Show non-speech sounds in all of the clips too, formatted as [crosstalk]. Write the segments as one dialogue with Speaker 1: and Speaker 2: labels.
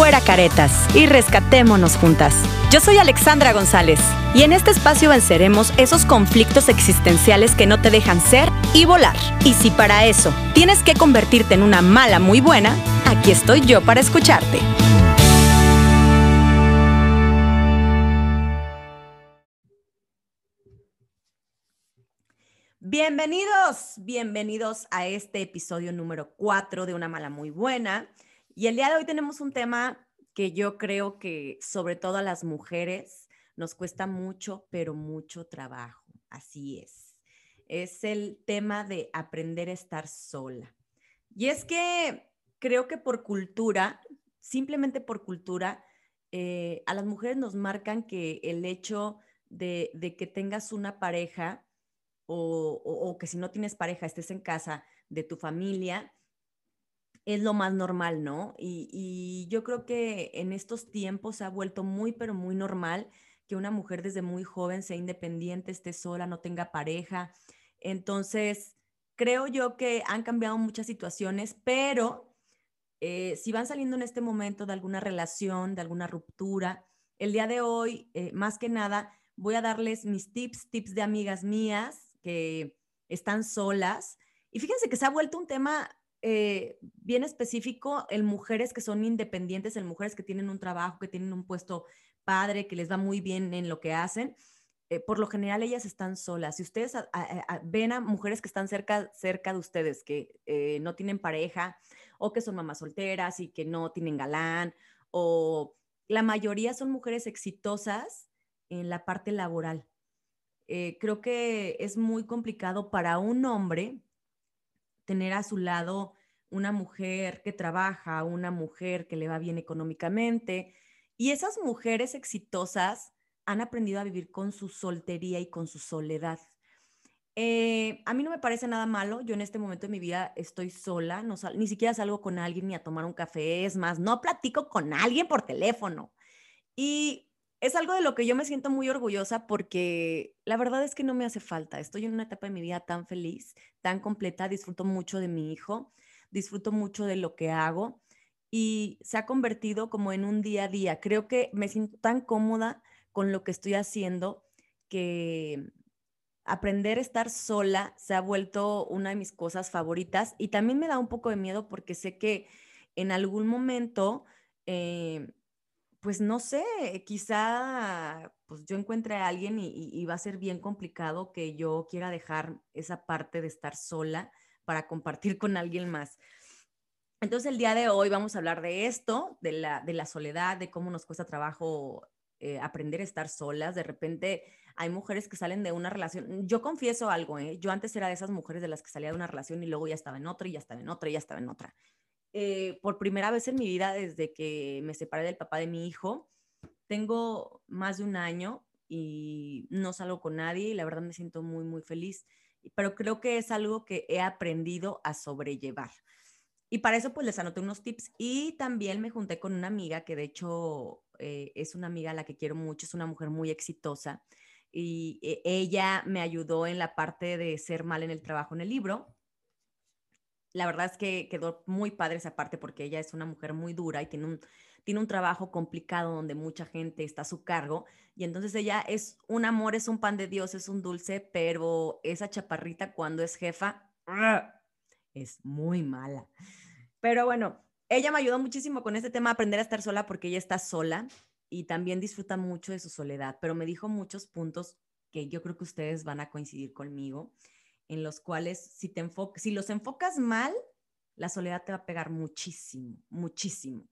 Speaker 1: fuera caretas y rescatémonos juntas. Yo soy Alexandra González y en este espacio venceremos esos conflictos existenciales que no te dejan ser y volar. Y si para eso tienes que convertirte en una mala muy buena, aquí estoy yo para escucharte. Bienvenidos, bienvenidos a este episodio número 4 de Una Mala Muy Buena. Y el día de hoy tenemos un tema que yo creo que sobre todo a las mujeres nos cuesta mucho, pero mucho trabajo. Así es. Es el tema de aprender a estar sola. Y es que creo que por cultura, simplemente por cultura, eh, a las mujeres nos marcan que el hecho de, que tengas una pareja o, o, que si no tienes pareja estés en casa de tu familia, es lo más normal, ¿no? Y, yo creo que en estos tiempos se ha vuelto muy, pero muy normal que una mujer desde muy joven sea independiente, esté sola, no tenga pareja. Entonces, creo yo que han cambiado muchas situaciones, pero eh, si van saliendo en este momento de alguna relación, de alguna ruptura, el día de hoy, eh, más que nada, voy a darles mis tips, tips de amigas mías que están solas. Y fíjense que se ha vuelto un tema eh, bien específico en mujeres que son independientes, en mujeres que tienen un trabajo, que tienen un puesto padre, que les va muy bien en lo que hacen. Eh, por lo general ellas están solas. Si ustedes ven a mujeres que están cerca, cerca de ustedes, que eh, no tienen pareja o que son mamás solteras y que no tienen galán, o la mayoría son mujeres exitosas en la parte laboral. creo que es muy complicado para un hombre tener a su lado una mujer que trabaja, una mujer que le va bien económicamente. Y esas mujeres exitosas han aprendido a vivir con su soltería y con su soledad. Eh, a mí no me parece nada malo. Yo en este momento de mi vida estoy sola, no ni siquiera salgo con alguien ni a tomar un café. Es más, no platico con alguien por teléfono. Y es algo de lo que yo me siento muy orgullosa porque la verdad es que no me hace falta. Estoy en una etapa de mi vida tan feliz, tan completa, disfruto mucho de mi hijo, disfruto mucho de lo que hago y se ha convertido como en un día a día. Creo que me siento tan cómoda con lo que estoy haciendo que aprender a estar sola se ha vuelto una de mis cosas favoritas y también me da un poco de miedo porque sé que en algún momento... Eh, pues no sé, quizá pues yo encuentre a alguien y, va a ser bien complicado que yo quiera dejar esa parte de estar sola para compartir con alguien más. Entonces el día de hoy vamos a hablar de esto, de la, soledad, de cómo nos cuesta trabajo eh, aprender a estar solas. De repente hay mujeres que salen de una relación. Yo confieso algo, ¿eh? yo antes era de esas mujeres de las que salía de una relación y luego ya estaba en otra y ya estaba en otra y ya estaba en otra. Eh, por primera vez en mi vida desde que me separé del papá de mi hijo. Tengo más de un año y no salgo con nadie y la verdad me siento muy, muy feliz. Pero creo que es algo que he aprendido a sobrellevar. Y para eso pues les anoté unos tips y también me junté con una amiga que de hecho eh, es una amiga a la que quiero mucho, es una mujer muy exitosa y eh, ella me ayudó en la parte de ser mal en el trabajo en el libro la verdad es que quedó muy padre esa parte porque ella es una mujer muy dura y tiene un, tiene un trabajo complicado donde mucha gente está a su cargo. Y entonces ella es un amor, es un pan de Dios, es un dulce, pero esa chaparrita cuando es jefa es muy mala. Pero bueno, ella me ayudó muchísimo con este tema, aprender a estar sola porque ella está sola y también disfruta mucho de su soledad, pero me dijo muchos puntos que yo creo que ustedes van a coincidir conmigo en los cuales si, te si los enfocas mal, la soledad te va a pegar muchísimo, muchísimo.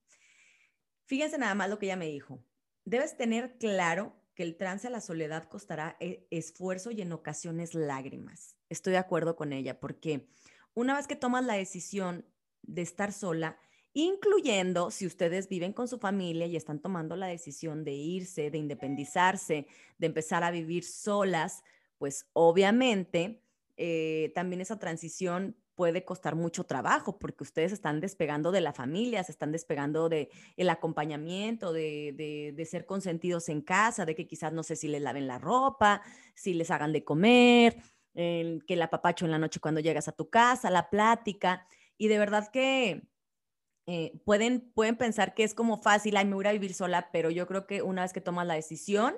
Speaker 1: Fíjense nada más lo que ella me dijo. Debes tener claro que el trance a la soledad costará eh, esfuerzo y en ocasiones lágrimas. Estoy de acuerdo con ella porque una vez que tomas la decisión de estar sola, incluyendo si ustedes viven con su familia y están tomando la decisión de irse, de independizarse, de empezar a vivir solas, pues obviamente eh, también esa transición puede costar mucho trabajo porque ustedes están despegando de la familia, se están despegando de el acompañamiento, de, de, ser consentidos en casa, de que quizás no sé si les laven la ropa, si les hagan de comer, que el apapacho en la noche cuando llegas a tu casa, la plática. Y de verdad que eh, pueden, pueden pensar que es como fácil, ay, me voy a vivir sola, pero yo creo que una vez que tomas la decisión,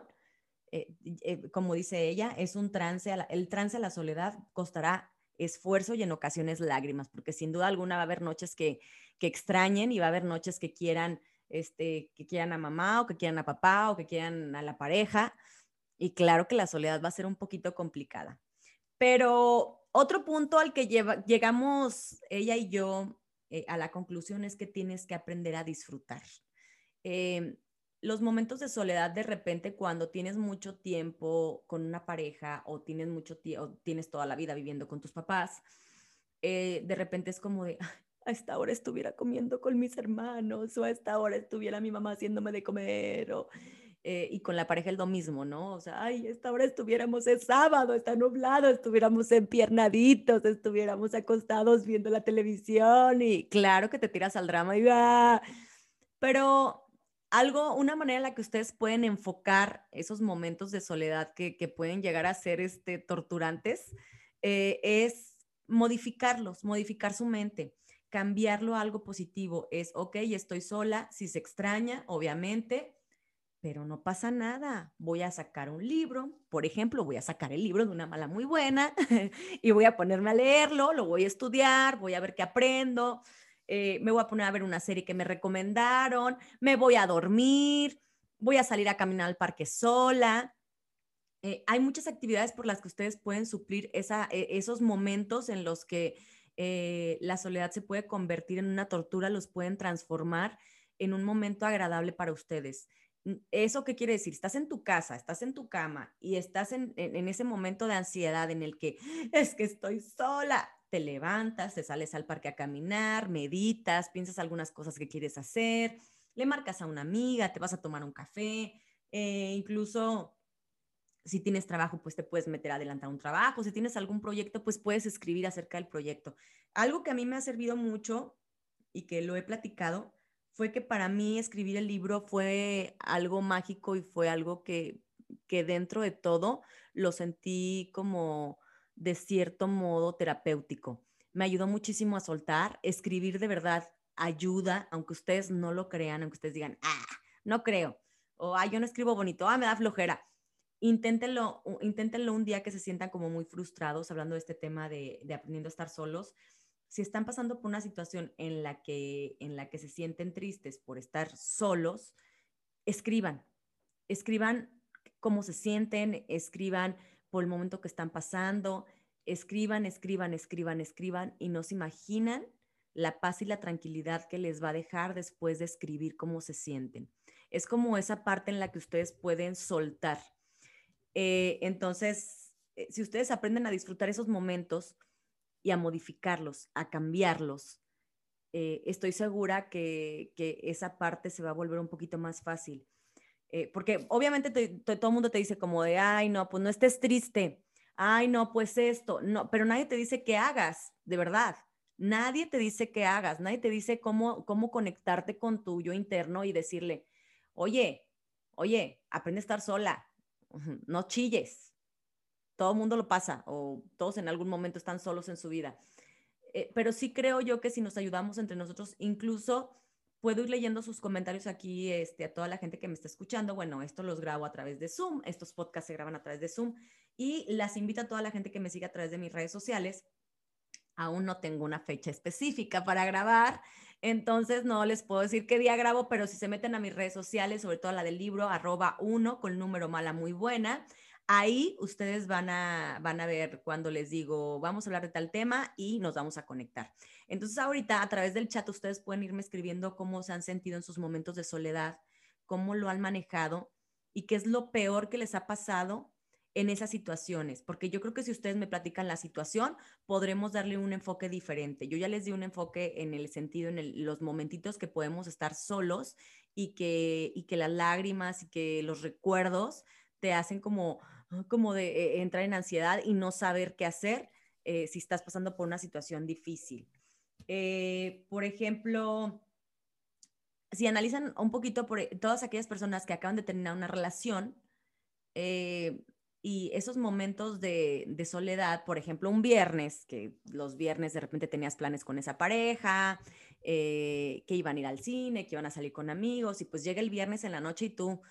Speaker 1: eh, eh, como dice ella, es un trance, el trance a la soledad costará esfuerzo y en ocasiones lágrimas, porque sin duda alguna va a haber noches que, que extrañen y va a haber noches que quieran, este, que quieran a mamá o que quieran a papá o que quieran a la pareja. Y claro que la soledad va a ser un poquito complicada. Pero otro punto al que llegamos ella y yo eh, a la conclusión es que tienes que aprender a disfrutar. Los momentos de soledad de repente cuando tienes mucho tiempo con una pareja o tienes mucho tiempo, tienes toda la vida viviendo con tus papás, eh, de repente es como de, a esta hora estuviera comiendo con mis hermanos o a esta hora estuviera mi mamá haciéndome de comer o eh, y con la pareja es lo mismo, ¿no? O sea, ay, esta hora estuviéramos es sábado, está nublado, estuviéramos empiernaditos, estuviéramos acostados viendo la televisión y claro que te tiras al drama y va. Ah". Pero algo, una manera en la que ustedes pueden enfocar esos momentos de soledad que, que pueden llegar a ser este, torturantes eh, es modificarlos, modificar su mente cambiarlo a algo positivo. Es, ok, estoy sola, si se extraña, obviamente, pero no pasa nada. Voy a sacar un libro, por ejemplo, voy a sacar el libro de una mala muy buena [laughs] y voy a ponerme a leerlo, lo voy a estudiar, voy a ver qué aprendo, eh, me voy a poner a ver una serie que me recomendaron, me voy a dormir, voy a salir a caminar al parque sola. Eh, hay muchas actividades por las que ustedes pueden suplir esa, e, esos momentos en los que eh, la soledad se puede convertir en una tortura, los pueden transformar en un momento agradable para ustedes. ¿Eso qué quiere decir? Estás en tu casa, estás en tu cama y estás en, ese momento de ansiedad en el que es que estoy sola. Te levantas, te sales al parque a caminar, meditas, piensas algunas cosas que quieres hacer, le marcas a una amiga, te vas a tomar un café, eh, incluso si tienes trabajo, pues te puedes meter a adelantar un trabajo, si tienes algún proyecto, pues puedes escribir acerca del proyecto. Algo que a mí me ha servido mucho y que lo he platicado fue que para mí escribir el libro fue algo mágico y fue algo que, que dentro de todo lo sentí como de cierto modo terapéutico. Me ayudó muchísimo a soltar, escribir de verdad ayuda, aunque ustedes no lo crean, aunque ustedes digan, ah, no creo, o ah, yo no escribo bonito, ah, me da flojera. Inténtenlo, inténtenlo un día que se sientan como muy frustrados hablando de este tema de, de aprendiendo a estar solos si están pasando por una situación en la que, en la que se sienten tristes por estar solos, escriban, escriban cómo se sienten, escriban por el momento que están pasando, escriban, escriban, escriban, escriban y no se imaginan la paz y la tranquilidad que les va a dejar después de escribir cómo se sienten. Es como esa parte en la que ustedes pueden soltar. Eh, entonces, eh, si ustedes aprenden a disfrutar esos momentos, y a modificarlos, a cambiarlos. Eh, estoy segura que, esa parte se va a volver un poquito más fácil. Eh, porque obviamente todo el mundo te dice como de, ay, no, pues no estés triste, ay, no, pues esto, no, pero nadie te dice qué hagas, de verdad. Nadie te dice qué hagas, nadie te dice cómo, cómo conectarte con tu yo interno y decirle, oye, oye, aprende a estar sola, [laughs] no chilles, todo el mundo lo pasa o todos en algún momento están solos en su vida. Eh, pero sí creo yo que si nos ayudamos entre nosotros, incluso puedo ir leyendo sus comentarios aquí este, a toda la gente que me está escuchando. Bueno, esto los grabo a través de Zoom, estos podcasts se graban a través de Zoom y las invito a toda la gente que me siga a través de mis redes sociales. Aún no tengo una fecha específica para grabar, entonces no les puedo decir qué día grabo, pero si se meten a mis redes sociales, sobre todo a la del libro, arroba uno con número mala muy buena, Ahí ustedes van a, van a ver cuando les digo, vamos a hablar de tal tema y nos vamos a conectar. Entonces ahorita a través del chat ustedes pueden irme escribiendo cómo se han sentido en sus momentos de soledad, cómo lo han manejado y qué es lo peor que les ha pasado en esas situaciones, porque yo creo que si ustedes me platican la situación, podremos darle un enfoque diferente. Yo ya les di un enfoque en el sentido, en los momentitos que podemos estar solos y que, y que las lágrimas y que los recuerdos te hacen como como de eh, entrar en ansiedad y no saber qué hacer eh, si estás pasando por una situación difícil. Eh, por ejemplo, si analizan un poquito por todas aquellas personas que acaban de terminar una relación, y esos momentos de, de, soledad, por ejemplo, un viernes, que los viernes de repente tenías planes con esa pareja, eh, que iban a ir al cine, que iban a salir con amigos, y pues llega el viernes en la noche y tú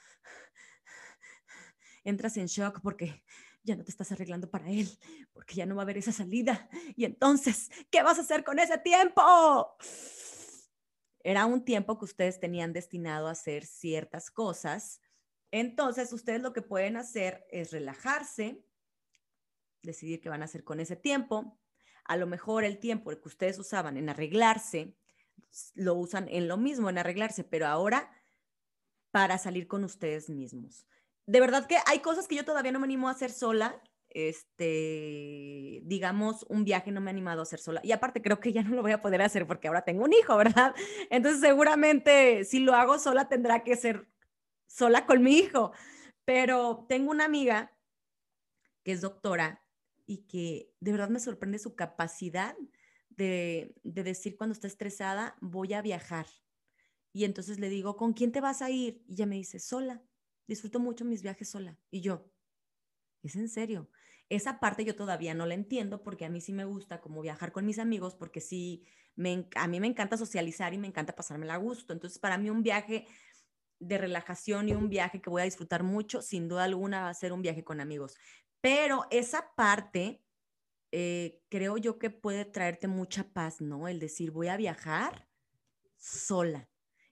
Speaker 1: entras en shock porque ya no te estás arreglando para él, porque ya no va a haber esa salida. Y entonces, ¿qué vas a hacer con ese tiempo? Era un tiempo que ustedes tenían destinado a hacer ciertas cosas entonces, ustedes lo que pueden hacer es relajarse, decidir qué van a hacer con ese tiempo. A lo mejor el tiempo que ustedes usaban en arreglarse, lo usan en lo mismo, en arreglarse, pero ahora para salir con ustedes mismos. De verdad que hay cosas que yo todavía no me animo a hacer sola. Este, digamos, un viaje no me he animado a hacer sola. Y aparte creo que ya no lo voy a poder hacer porque ahora tengo un hijo, ¿verdad? [laughs] Entonces seguramente si lo hago sola tendrá que ser sola con mi hijo. Pero tengo una amiga que es doctora y que de verdad me sorprende su capacidad de, decir cuando está estresada, voy a viajar. Y entonces le digo, ¿con quién te vas a ir? Y ella me dice, sola. Disfruto mucho mis viajes sola. Y yo, es en serio. Esa parte yo todavía no la entiendo porque a mí sí me gusta como viajar con mis amigos porque sí, me, a mí me encanta socializar y me encanta pasármela a gusto. Entonces, para mí un viaje de relajación y un viaje que voy a disfrutar mucho, sin duda alguna va a ser un viaje con amigos. Pero esa parte, eh, creo yo que puede traerte mucha paz, ¿no? El decir, voy a viajar sola.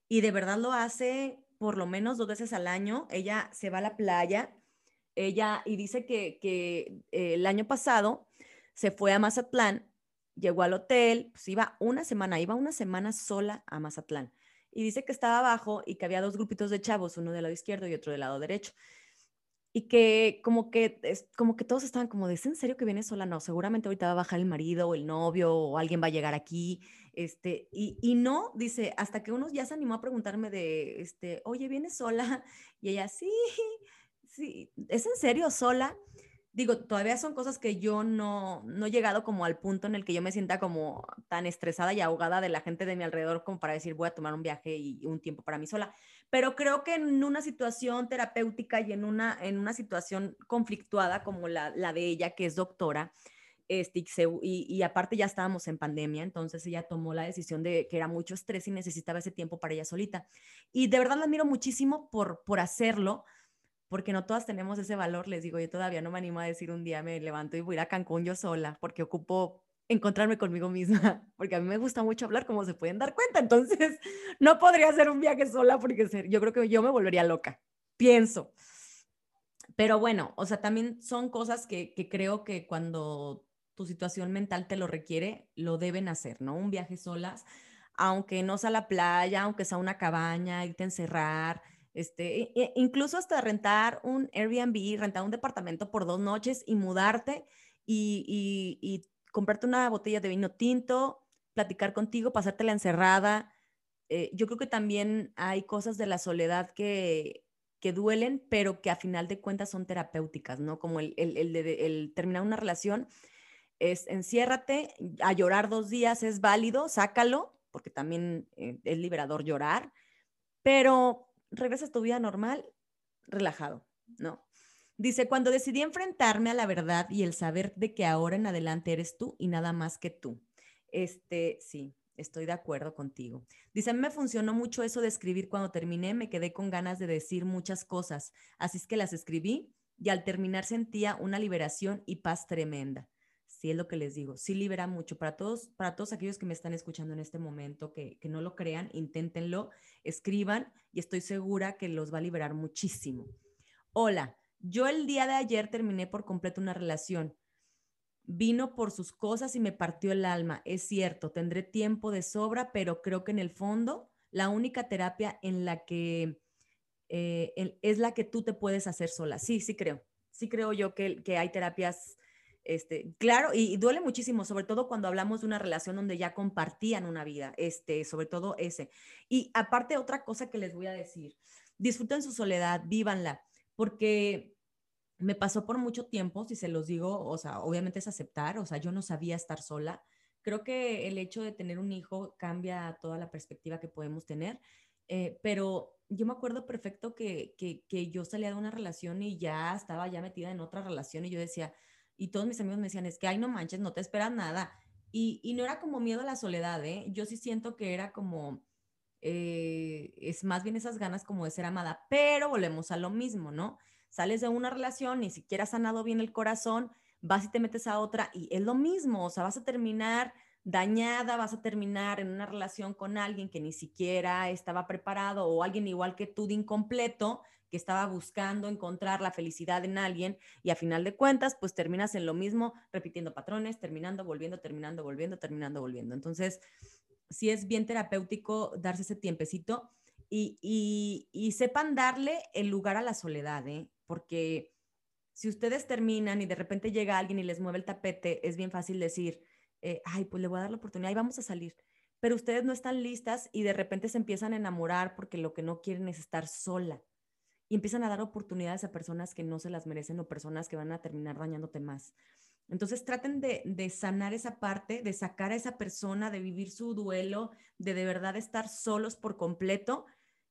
Speaker 1: Y de verdad lo hace por lo menos dos veces al año. Ella se va a la playa, ella, y dice que, que eh, el año pasado se fue a Mazatlán, llegó al hotel, pues iba una semana, iba una semana sola a Mazatlán y dice que estaba abajo y que había dos grupitos de chavos, uno del lado izquierdo y otro del lado derecho. Y que como que, es, como que todos estaban como, ¿es en serio que viene sola? No, seguramente ahorita va a bajar el marido o el novio o alguien va a llegar aquí. Este, y, y no, dice, hasta que uno ya se animó a preguntarme de, este, oye, ¿vienes sola? [laughs] Y ella, sí, sí, ¿es en serio sola? digo, todavía son cosas que yo no, no he llegado como al punto en el que yo me sienta como tan estresada y ahogada de la gente de mi alrededor como para decir voy a tomar un viaje y un tiempo para mí sola. Pero creo que en una situación terapéutica y en una, en una situación conflictuada como la, la de ella, que es doctora, este, y, y, aparte ya estábamos en pandemia, entonces ella tomó la decisión de que era mucho estrés y necesitaba ese tiempo para ella solita. Y de verdad la admiro muchísimo por, por hacerlo, porque no todas tenemos ese valor. Les digo, yo todavía no me animo a decir un día me levanto y voy a ir a Cancún yo sola, porque ocupo encontrarme conmigo misma, [laughs] porque a mí me gusta mucho hablar, como se pueden dar cuenta. Entonces, [laughs] no podría hacer un viaje sola porque yo creo que yo me volvería loca, pienso. Pero bueno, o sea, también son cosas que, que creo que cuando tu situación mental te lo requiere, lo deben hacer, ¿no? Un viaje solas, aunque no sea a la playa, aunque sea una cabaña, irte a encerrar, este, e, e, incluso hasta rentar un Airbnb, rentar un departamento por dos noches y mudarte y, y, comprarte una botella de vino tinto, platicar contigo, pasártela encerrada. Eh, yo creo que también hay cosas de la soledad que, que duelen, pero que a final de cuentas son terapéuticas, ¿no? Como el, el, el terminar una relación es enciérrate, a llorar dos días es válido, sácalo, porque también eh, es liberador llorar, pero regresas a tu vida normal, relajado, ¿no? Dice, cuando decidí enfrentarme a la verdad y el saber de que ahora en adelante eres tú y nada más que tú. Este, sí, estoy de acuerdo contigo. Dice, a mí me funcionó mucho eso de escribir cuando terminé, me quedé con ganas de decir muchas cosas, así es que las escribí y al terminar sentía una liberación y paz tremenda sí es lo que les digo, sí libera mucho. Para todos, para todos aquellos que me están escuchando en este momento, que, que no lo crean, inténtenlo, escriban y estoy segura que los va a liberar muchísimo. Hola, yo el día de ayer terminé por completo una relación. Vino por sus cosas y me partió el alma. Es cierto, tendré tiempo de sobra, pero creo que en el fondo la única terapia en la que eh, es la que tú te puedes hacer sola. Sí, sí creo. Sí creo yo que, que hay terapias este, claro, y, duele muchísimo, sobre todo cuando hablamos de una relación donde ya compartían una vida, este, sobre todo ese. Y aparte, otra cosa que les voy a decir, disfruten su soledad, vívanla, porque me pasó por mucho tiempo, si se los digo, o sea, obviamente es aceptar, o sea, yo no sabía estar sola. Creo que el hecho de tener un hijo cambia toda la perspectiva que podemos tener eh, pero yo me acuerdo perfecto que, que, que, yo salía de una relación y ya estaba ya metida en otra relación y yo decía, y todos mis amigos me decían, es que, ay, no manches, no te esperas nada. Y, y no era como miedo a la soledad, ¿eh? Yo sí siento que era como, eh, es más bien esas ganas como de ser amada, pero volvemos a lo mismo, ¿no? Sales de una relación, ni siquiera has sanado bien el corazón, vas y te metes a otra y es lo mismo, o sea, vas a terminar dañada, vas a terminar en una relación con alguien que ni siquiera estaba preparado o alguien igual que tú de incompleto, que estaba buscando encontrar la felicidad en alguien y a final de cuentas, pues terminas en lo mismo, repitiendo patrones, terminando, volviendo, terminando, volviendo, terminando, volviendo. Entonces, sí es bien terapéutico darse ese tiempecito y, y, sepan darle el lugar a la soledad, ¿eh? porque si ustedes terminan y de repente llega alguien y les mueve el tapete, es bien fácil decir, eh, ay, pues le voy a dar la oportunidad y vamos a salir. Pero ustedes no están listas y de repente se empiezan a enamorar porque lo que no quieren es estar sola. Y empiezan a dar oportunidades a personas que no se las merecen o personas que van a terminar dañándote más. Entonces traten de, de sanar esa parte, de sacar a esa persona, de vivir su duelo, de de verdad estar solos por completo.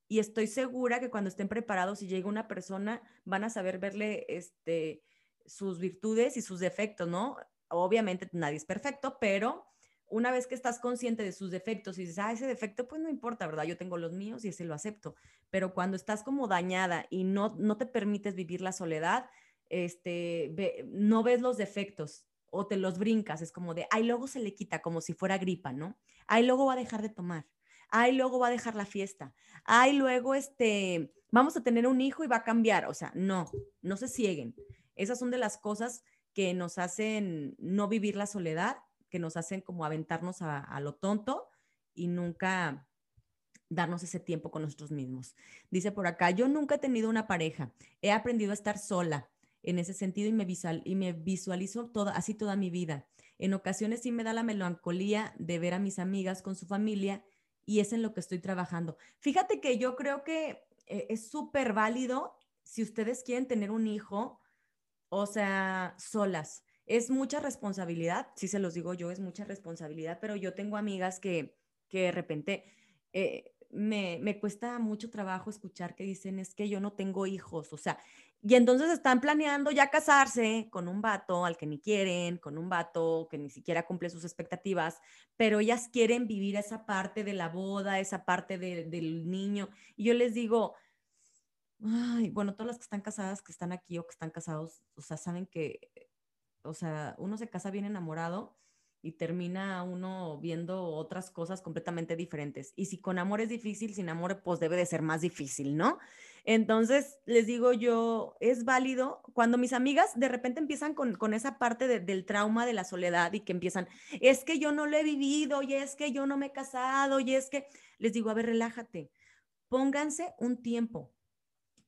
Speaker 1: Y estoy segura que cuando estén preparados y llegue una persona, van a saber verle este, sus virtudes y sus defectos, ¿no? Obviamente nadie es perfecto, pero una vez que estás consciente de sus defectos y dices, ah, ese defecto, pues no importa, ¿verdad? Yo tengo los míos y ese lo acepto. Pero cuando estás como dañada y no, no te permites vivir la soledad, este, no ves los defectos o te los brincas, es como de, ay, luego se le quita como si fuera gripa, ¿no? Ay, luego va a dejar de tomar. Ay, luego va a dejar la fiesta. Ay, luego, este, vamos a tener un hijo y va a cambiar. O sea, no, no se cieguen. Esas son de las cosas que nos hacen no vivir la soledad, que nos hacen como aventarnos a, lo tonto y nunca darnos ese tiempo con nosotros mismos. Dice por acá, yo nunca he tenido una pareja, he aprendido a estar sola en ese sentido y me, visual, y visualizo toda, así toda mi vida. En ocasiones sí me da la melancolía de ver a mis amigas con su familia y es en lo que estoy trabajando. Fíjate que yo creo que eh, es súper válido si ustedes quieren tener un hijo, o sea, solas. Es mucha responsabilidad, sí se los digo yo, es mucha responsabilidad, pero yo tengo amigas que, que de repente eh, me, me, cuesta mucho trabajo escuchar que dicen, es que yo no tengo hijos, o sea, y entonces están planeando ya casarse con un vato al que ni quieren, con un vato que ni siquiera cumple sus expectativas, pero ellas quieren vivir esa parte de la boda, esa parte del niño. Y yo les digo, Ay, bueno, todas las que están casadas, que están aquí o que están casados, o sea, saben que, o sea, uno se casa bien enamorado y termina uno viendo otras cosas completamente diferentes. Y si con amor es difícil, sin amor, pues debe de ser más difícil, ¿no? Entonces, les digo yo, es válido cuando mis amigas de repente empiezan con, con esa parte del trauma de la soledad y que empiezan, es que yo no lo he vivido y es que yo no me he casado y es que, les digo, a ver, relájate, pónganse un tiempo,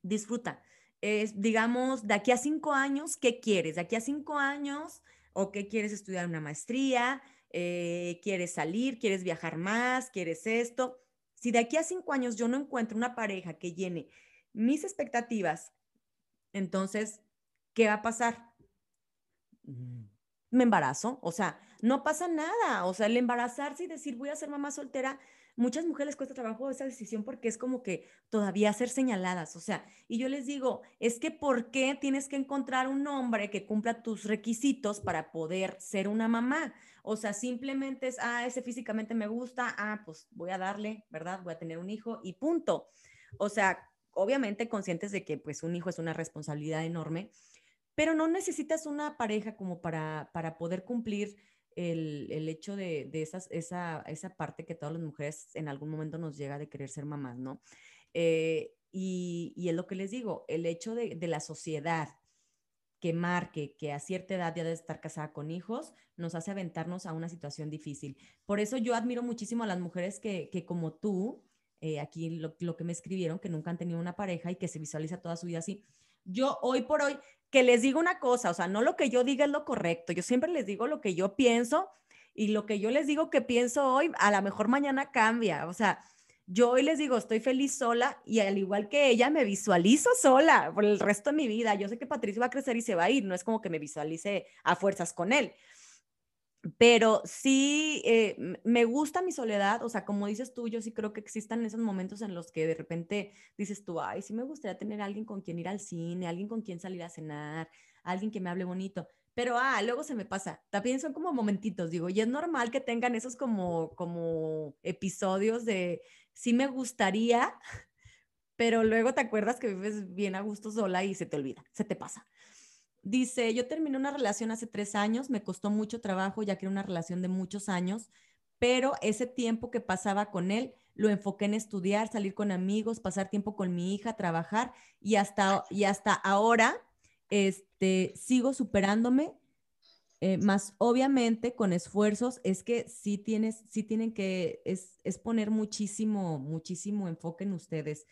Speaker 1: disfruta. Es, digamos, de aquí a cinco años, ¿qué quieres? De aquí a cinco años, ¿o qué quieres estudiar una maestría? Eh, ¿Quieres salir? ¿Quieres viajar más? ¿Quieres esto? Si de aquí a cinco años yo no encuentro una pareja que llene mis expectativas, entonces, ¿qué va a pasar? Mm, me embarazo, o sea, no pasa nada, o sea, el embarazarse y decir voy a ser mamá soltera muchas mujeres cuesta trabajo esa decisión porque es como que todavía ser señaladas, o sea, y yo les digo, es que ¿por qué tienes que encontrar un hombre que cumpla tus requisitos para poder ser una mamá? O sea, simplemente es, ah, ese físicamente me gusta, ah, pues voy a darle, ¿verdad? Voy a tener un hijo y punto. O sea, obviamente conscientes de que pues un hijo es una responsabilidad enorme, pero no necesitas una pareja como para, para poder cumplir el, hecho de, esas, esa, esa, parte que todas las mujeres en algún momento nos llega de querer ser mamás, ¿no? Eh, y, y, es lo que les digo, el hecho de, la sociedad que marque que a cierta edad ya debe estar casada con hijos, nos hace aventarnos a una situación difícil. Por eso yo admiro muchísimo a las mujeres que, que como tú, eh, aquí lo, lo, que me escribieron, que nunca han tenido una pareja y que se visualiza toda su vida así. Yo hoy por hoy que les digo una cosa, o sea, no lo que yo diga es lo correcto, yo siempre les digo lo que yo pienso y lo que yo les digo que pienso hoy, a lo mejor mañana cambia, o sea, yo hoy les digo, estoy feliz sola y al igual que ella, me visualizo sola por el resto de mi vida. Yo sé que Patricio va a crecer y se va a ir, no es como que me visualice a fuerzas con él. Pero sí, eh, me gusta mi soledad, o sea, como dices tú, yo sí creo que existan esos momentos en los que de repente dices tú, ay, sí me gustaría tener alguien con quien ir al cine, alguien con quien salir a cenar, alguien que me hable bonito, pero ah, luego se me pasa. También son como momentitos, digo, y es normal que tengan esos como, como episodios de sí me gustaría, [laughs] pero luego te acuerdas que vives bien a gusto sola y se te olvida, se te pasa. Dice, yo terminé una relación hace tres años, me costó mucho trabajo ya que era una relación de muchos años, pero ese tiempo que pasaba con él lo enfoqué en estudiar, salir con amigos, pasar tiempo con mi hija, trabajar y hasta, y hasta ahora este, sigo superándome, eh, más obviamente con esfuerzos, es que sí, tienes, sí tienen que, es, es poner muchísimo, muchísimo enfoque en ustedes.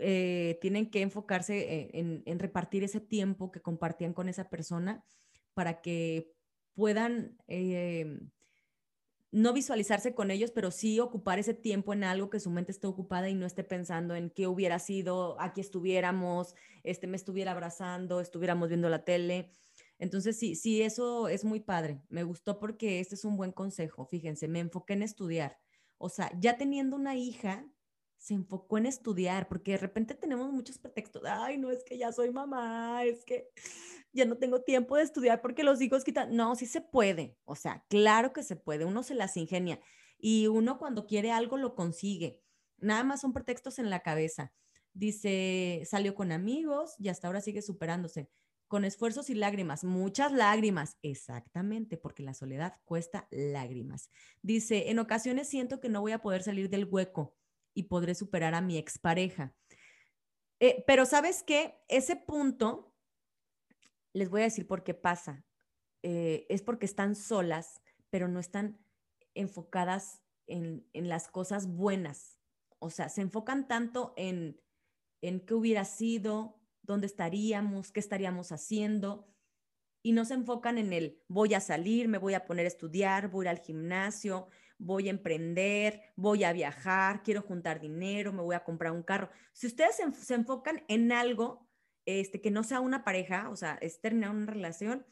Speaker 1: Eh, tienen que enfocarse en, repartir ese tiempo que compartían con esa persona para que puedan eh, no visualizarse con ellos, pero sí ocupar ese tiempo en algo que su mente esté ocupada y no esté pensando en qué hubiera sido, aquí estuviéramos, este, me estuviera abrazando, estuviéramos viendo la tele. Entonces, sí, sí, eso es muy padre. Me gustó porque este es un buen consejo. Fíjense, me enfoqué en estudiar. O sea, ya teniendo una hija, se enfocó en estudiar, porque de repente tenemos muchos pretextos, ay, no es que ya soy mamá, es que ya no tengo tiempo de estudiar porque los hijos quitan, no, sí se puede, o sea, claro que se puede, uno se las ingenia y uno cuando quiere algo lo consigue, nada más son pretextos en la cabeza. Dice, salió con amigos y hasta ahora sigue superándose, con esfuerzos y lágrimas, muchas lágrimas, exactamente, porque la soledad cuesta lágrimas. Dice, en ocasiones siento que no voy a poder salir del hueco y podré superar a mi expareja. Eh, pero sabes qué, ese punto, les voy a decir por qué pasa. Eh, es porque están solas, pero no están enfocadas en, las cosas buenas. O sea, se enfocan tanto en, en qué hubiera sido, dónde estaríamos, qué estaríamos haciendo, y no se enfocan en el voy a salir, me voy a poner a estudiar, voy a ir al gimnasio, voy a emprender, voy a viajar, quiero juntar dinero, me voy a comprar un carro. Si ustedes se, enfocan en algo este, que no sea una pareja, o sea, es terminar una relación,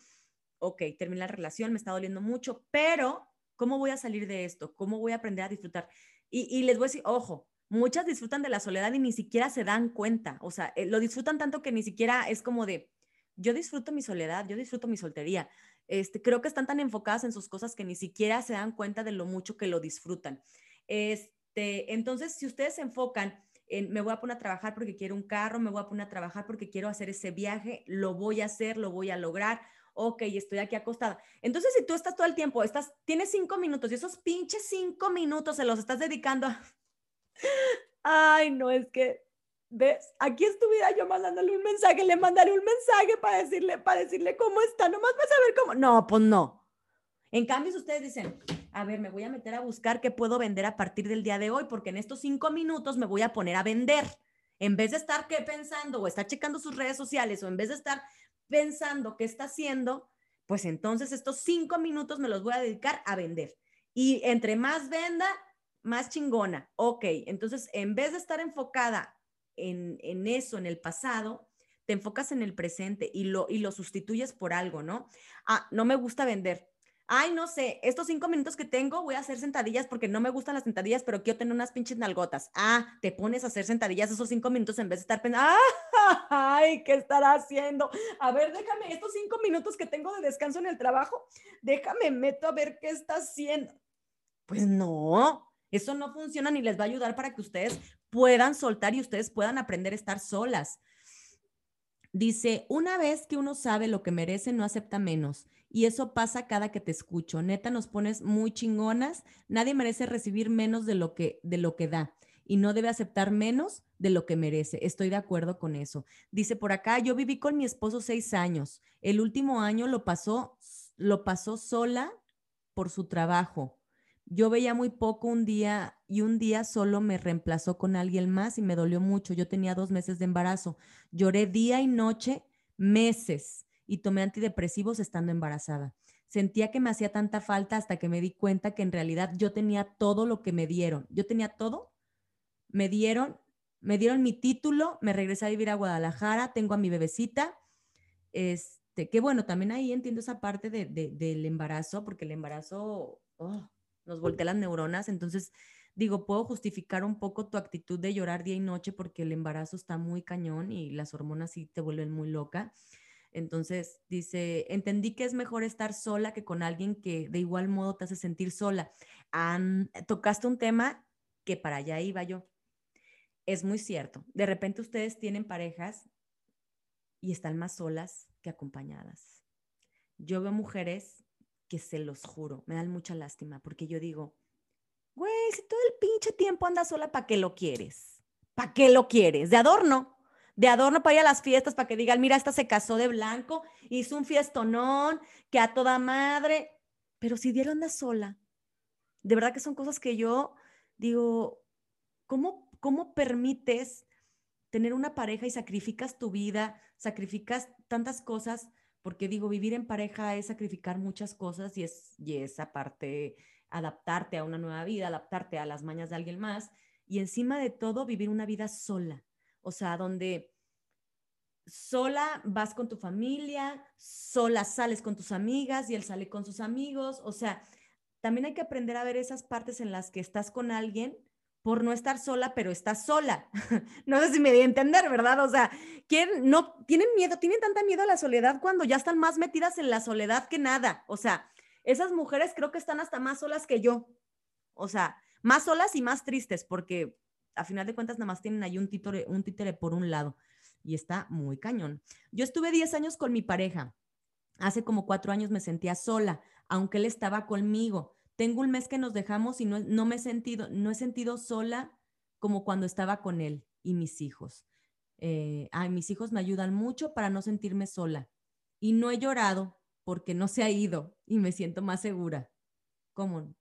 Speaker 1: ok, termina la relación, me está doliendo mucho, pero ¿cómo voy a salir de esto? ¿Cómo voy a aprender a disfrutar? Y, y les voy a decir, ojo, muchas disfrutan de la soledad y ni siquiera se dan cuenta, o sea, eh, lo disfrutan tanto que ni siquiera es como de, yo disfruto mi soledad, yo disfruto mi soltería. Este, creo que están tan enfocadas en sus cosas que ni siquiera se dan cuenta de lo mucho que lo disfrutan. Este, entonces, si ustedes se enfocan en me voy a poner a trabajar porque quiero un carro, me voy a poner a trabajar porque quiero hacer ese viaje, lo voy a hacer, lo voy a lograr. Ok, estoy aquí acostada. Entonces, si tú estás todo el tiempo, estás, tienes cinco minutos y esos pinches cinco minutos se los estás dedicando a... [laughs] Ay, no, es que ¿Ves? Aquí estuviera yo mandándole un mensaje, le mandaré un mensaje para decirle, para decirle cómo está, nomás para saber cómo. No, pues no. En cambio, si ustedes dicen, a ver, me voy a meter a buscar qué puedo vender a partir del día de hoy, porque en estos cinco minutos me voy a poner a vender. En vez de estar ¿qué pensando o estar checando sus redes sociales o en vez de estar pensando qué está haciendo, pues entonces estos cinco minutos me los voy a dedicar a vender. Y entre más venda, más chingona. Ok, entonces en vez de estar enfocada en, eso, en el pasado, te enfocas en el presente y lo, y lo sustituyes por algo, ¿no? Ah, no me gusta vender. Ay, no sé, estos cinco minutos que tengo voy a hacer sentadillas porque no me gustan las sentadillas, pero quiero tener unas pinches nalgotas. Ah, te pones a hacer sentadillas esos cinco minutos en vez de estar pensando, ay, ¿qué estará haciendo? A ver, déjame, estos cinco minutos que tengo de descanso en el trabajo, déjame, meto a ver qué está haciendo. Pues no, eso no funciona ni les va a ayudar para que ustedes puedan soltar y ustedes puedan aprender a estar solas. Dice, una vez que uno sabe lo que merece, no acepta menos. Y eso pasa cada que te escucho. Neta, nos pones muy chingonas. Nadie merece recibir menos de lo que, de lo que da. Y no debe aceptar menos de lo que merece. Estoy de acuerdo con eso. Dice por acá, yo viví con mi esposo seis años. El último año lo pasó, lo pasó sola por su trabajo. Yo veía muy poco un día y un día solo me reemplazó con alguien más y me dolió mucho. Yo tenía dos meses de embarazo. Lloré día y noche, meses, y tomé antidepresivos estando embarazada. Sentía que me hacía tanta falta hasta que me di cuenta que en realidad yo tenía todo lo que me dieron. Yo tenía todo. Me dieron, me dieron mi título, me regresé a vivir a Guadalajara, tengo a mi bebecita. Este, que bueno, también ahí entiendo esa parte de, del embarazo, porque el embarazo oh, nos voltea las neuronas, entonces digo, puedo justificar un poco tu actitud de llorar día y noche porque el embarazo está muy cañón y las hormonas sí te vuelven muy loca. Entonces dice, entendí que es mejor estar sola que con alguien que de igual modo te hace sentir sola. tocaste un tema que para allá iba yo. Es muy cierto. De repente ustedes tienen parejas y están más solas que acompañadas. Yo veo mujeres que se los juro, me dan mucha lástima porque yo digo, güey, si todo el pinche tiempo andas sola, ¿para qué lo quieres? ¿Para qué lo quieres? De adorno de adorno para ir a las fiestas, para que digan, mira, esta se casó de blanco, hizo un fiestonón, que a toda madre, pero si dieron anda sola. De verdad que son cosas que yo digo, ¿cómo, cómo permites tener una pareja y sacrificas tu vida, sacrificas tantas cosas? Porque digo, vivir en pareja es sacrificar muchas cosas y es, y es aparte adaptarte a una nueva vida, adaptarte a las mañas de alguien más y encima de todo vivir una vida sola o sea, donde sola vas con tu familia, sola sales con tus amigas y él sale con sus amigos, o sea, también hay que aprender a ver esas partes en las que estás con alguien por no estar sola, pero estás sola. [laughs] no sé si me di a entender, ¿verdad? O sea, ¿quién no tienen miedo, tienen tanta miedo a la soledad cuando ya están más metidas en la soledad que nada. O sea, esas mujeres creo que están hasta más solas que yo. O sea, más solas y más tristes porque a final de cuentas nada más tienen ahí un títere, un títere por un lado y está muy cañón. Yo estuve 10 años con mi pareja. Hace como cuatro años me sentía sola, aunque él estaba conmigo. Tengo un mes que nos dejamos y no, no me he sentido, no he sentido sola como cuando estaba con él y mis hijos. Eh, ay, mis hijos me ayudan mucho para no sentirme sola. Y no he llorado porque no se ha ido y me siento más segura. ¿Cómo?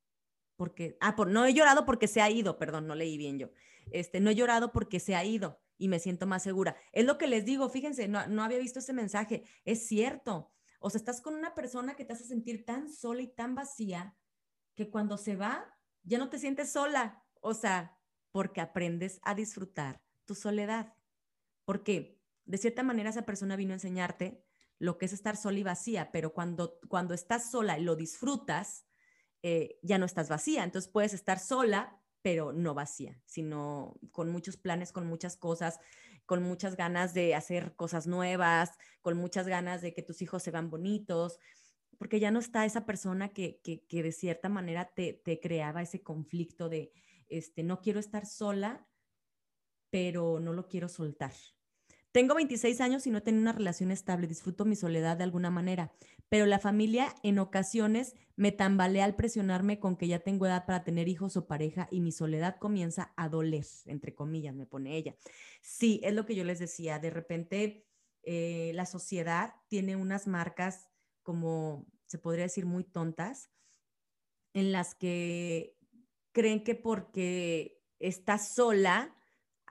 Speaker 1: Porque, ah, por, no he llorado porque se ha ido, perdón, no leí bien yo este, no he llorado porque se ha ido y me siento más segura. Es lo que les digo, fíjense, no, no había visto ese mensaje, es cierto. O sea, estás con una persona que te hace sentir tan sola y tan vacía que cuando se va, ya no te sientes sola. O sea, porque aprendes a disfrutar tu soledad. Porque de cierta manera esa persona vino a enseñarte lo que es estar sola y vacía, pero cuando, cuando estás sola y lo disfrutas, eh, ya no estás vacía. Entonces puedes estar sola, pero no vacía, sino con muchos planes, con muchas cosas, con muchas ganas de hacer cosas nuevas, con muchas ganas de que tus hijos se vean bonitos, porque ya no está esa persona que, que, de cierta manera te, te, creaba ese conflicto de, este, no quiero estar sola, pero no lo quiero soltar. Tengo 26 años y no tengo una relación estable, disfruto mi soledad de alguna manera, pero la familia en ocasiones me tambalea al presionarme con que ya tengo edad para tener hijos o pareja y mi soledad comienza a doler, entre comillas, me pone ella. Sí, es lo que yo les decía, de repente eh, la sociedad tiene unas marcas como, se podría decir, muy tontas, en las que creen que porque estás sola,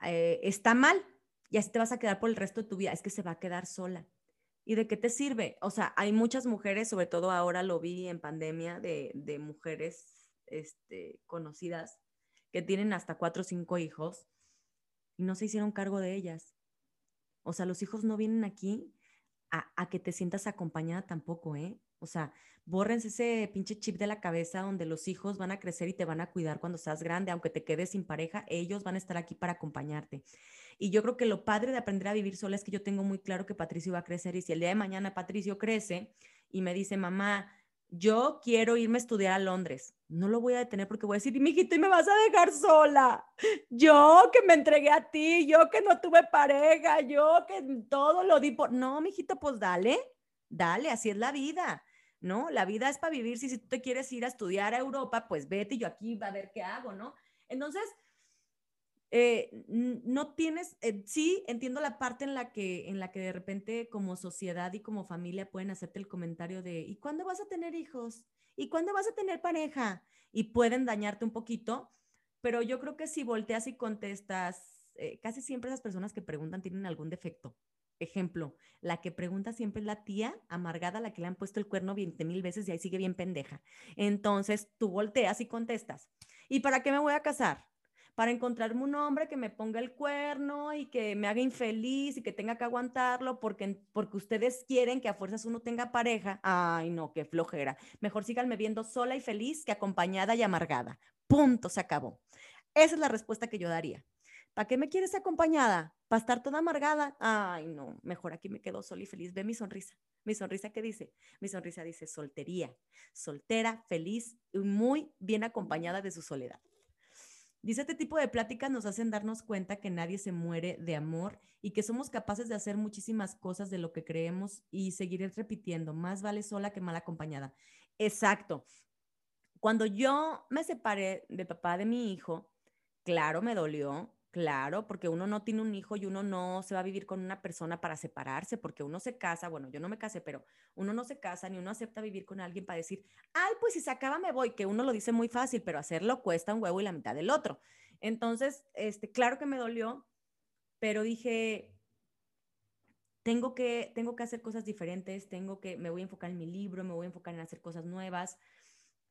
Speaker 1: eh, está mal y así te vas a quedar por el resto de tu vida. Es que se va a quedar sola. ¿Y de qué te sirve? O sea, hay muchas mujeres, sobre todo ahora lo vi en pandemia, de, de mujeres este, conocidas que tienen hasta cuatro o cinco hijos y no se hicieron cargo de ellas. O sea, los hijos no vienen aquí a, que te sientas acompañada tampoco, ¿eh? O sea, bórrense ese pinche chip de la cabeza donde los hijos van a crecer y te van a cuidar cuando seas grande, aunque te quedes sin pareja, ellos van a estar aquí para acompañarte. Y yo creo que lo padre de aprender a vivir sola es que yo tengo muy claro que Patricio va a crecer y si el día de mañana Patricio crece y me dice, mamá, yo quiero irme a estudiar a Londres. No lo voy a detener porque voy a decir, mijito, y me vas a dejar sola. Yo que me entregué a ti, yo que no tuve pareja, yo que todo lo di por... No, mijito, pues dale, dale, así es la vida, ¿no? La vida es para vivir. Si, si tú te quieres ir a estudiar a Europa, pues vete yo aquí va a ver qué hago, ¿no? Entonces, eh, no tienes, eh, sí, entiendo la parte en la, que, en la que de repente como sociedad y como familia pueden hacerte el comentario de, ¿y cuándo vas a tener hijos? ¿Y cuándo vas a tener pareja? Y pueden dañarte un poquito, pero yo creo que si volteas y contestas, eh, casi siempre esas personas que preguntan tienen algún defecto. Ejemplo, la que pregunta siempre es la tía amargada, la que le han puesto el cuerno 20 mil veces y ahí sigue bien pendeja. Entonces tú volteas y contestas, ¿y para qué me voy a casar? Para encontrarme un hombre que me ponga el cuerno y que me haga infeliz y que tenga que aguantarlo porque, porque ustedes quieren que a fuerzas uno tenga pareja. Ay, no, qué flojera. Mejor síganme viendo sola y feliz que acompañada y amargada. Punto, se acabó. Esa es la respuesta que yo daría. ¿Para qué me quieres acompañada? ¿Para estar toda amargada? Ay, no, mejor aquí me quedo sola y feliz. Ve mi sonrisa. Mi sonrisa, ¿qué dice? Mi sonrisa dice soltería. Soltera, feliz y muy bien acompañada de su soledad. Dice, este tipo de pláticas nos hacen darnos cuenta que nadie se muere de amor y que somos capaces de hacer muchísimas cosas de lo que creemos y seguiré repitiendo, más vale sola que mal acompañada. Exacto. Cuando yo me separé del papá de mi hijo, claro, me dolió, Claro, porque uno no tiene un hijo y uno no se va a vivir con una persona para separarse, porque uno se casa, bueno, yo no me casé, pero uno no se casa ni uno acepta vivir con alguien para decir, ay, pues si se acaba me voy, que uno lo dice muy fácil, pero hacerlo cuesta un huevo y la mitad del otro. Entonces, este, claro que me dolió, pero dije, tengo que, tengo que hacer cosas diferentes, tengo que, me voy a enfocar en mi libro, me voy a enfocar en hacer cosas nuevas.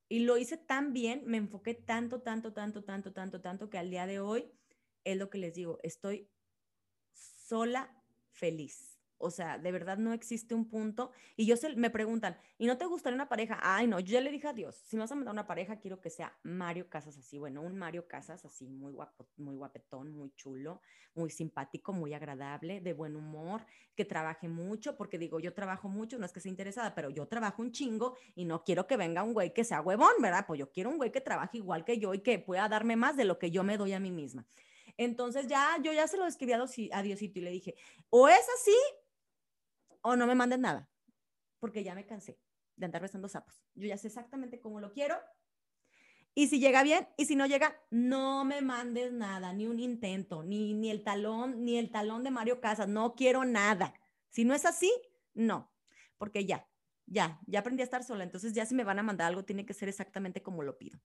Speaker 1: Y lo hice tan bien, me enfoqué tanto, tanto, tanto, tanto, tanto, tanto, que al día de hoy es lo que les digo, estoy sola feliz. O sea, de verdad no existe un punto. Y yo se, me preguntan, ¿y no te gustaría una pareja? Ay, no, yo ya le dije a Dios, si me vas a mandar una pareja, quiero que sea Mario Casas así. Bueno, un Mario Casas así, muy guapo, muy guapetón, muy chulo, muy simpático, muy agradable, de buen humor, que trabaje mucho, porque digo, yo trabajo mucho, no es que sea interesada, pero yo trabajo un chingo y no quiero que venga un güey que sea huevón, ¿verdad? Pues yo quiero un güey que trabaje igual que yo y que pueda darme más de lo que yo me doy a mí misma. Entonces ya, yo ya se lo escribí a Diosito y le dije, o es así o no me mandes nada, porque ya me cansé de andar besando sapos. Yo ya sé exactamente cómo lo quiero. Y si llega bien, y si no llega, no me mandes nada, ni un intento, ni, ni el talón, ni el talón de Mario Casas, no quiero nada. Si no es así, no, porque ya, ya, ya aprendí a estar sola, entonces ya si me van a mandar algo, tiene que ser exactamente como lo pido.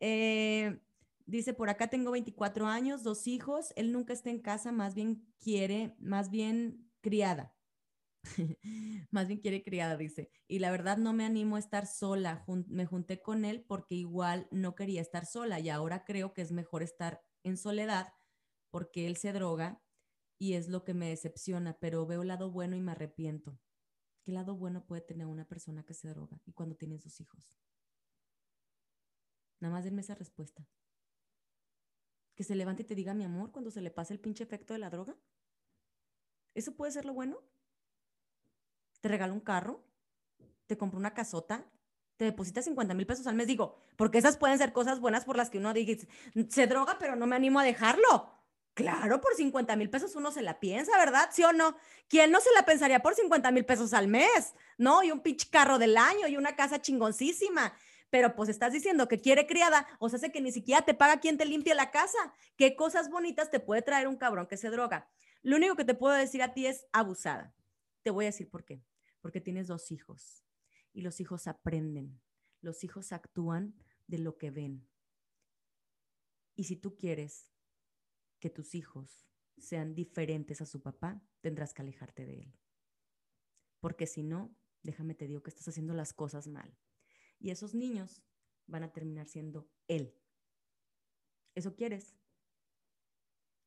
Speaker 1: Eh, Dice, por acá tengo 24 años, dos hijos, él nunca está en casa, más bien quiere, más bien criada. [laughs] más bien quiere criada, dice. Y la verdad no me animo a estar sola. me junté con él porque igual no quería estar sola y ahora creo que es mejor estar en soledad porque él se droga y es lo que me decepciona, pero veo el lado bueno y me arrepiento. ¿Qué lado bueno puede tener una persona que se droga y cuando tiene sus hijos? Nada más denme esa respuesta que se levante y te diga mi amor cuando se le pase el pinche efecto de la droga? ¿Eso puede ser lo bueno? ¿Te regala un carro? ¿Te compra una casota? ¿Te deposita 50 mil pesos al mes? Digo, porque esas pueden ser cosas buenas por las que uno dice, se droga, pero no me animo a dejarlo. Claro, por 50 mil pesos uno se la piensa, ¿verdad? ¿Sí o no? ¿Quién no se la pensaría por 50 mil pesos al mes? ¿No? Y un pinche carro del año y una casa chingoncísima pero pues estás diciendo que quiere criada, o sea, que ni siquiera te paga quien te limpie la casa. ¿Qué cosas bonitas te puede traer un cabrón que se droga? Lo único que te puedo decir a ti es abusada. Te voy a decir por qué. Porque tienes dos hijos y los hijos aprenden. Los hijos actúan de lo que ven. Y si tú quieres que tus hijos sean diferentes a su papá, tendrás que alejarte de él. Porque si no, déjame te digo que estás haciendo las cosas mal y esos niños van a terminar siendo él. ¿Eso quieres?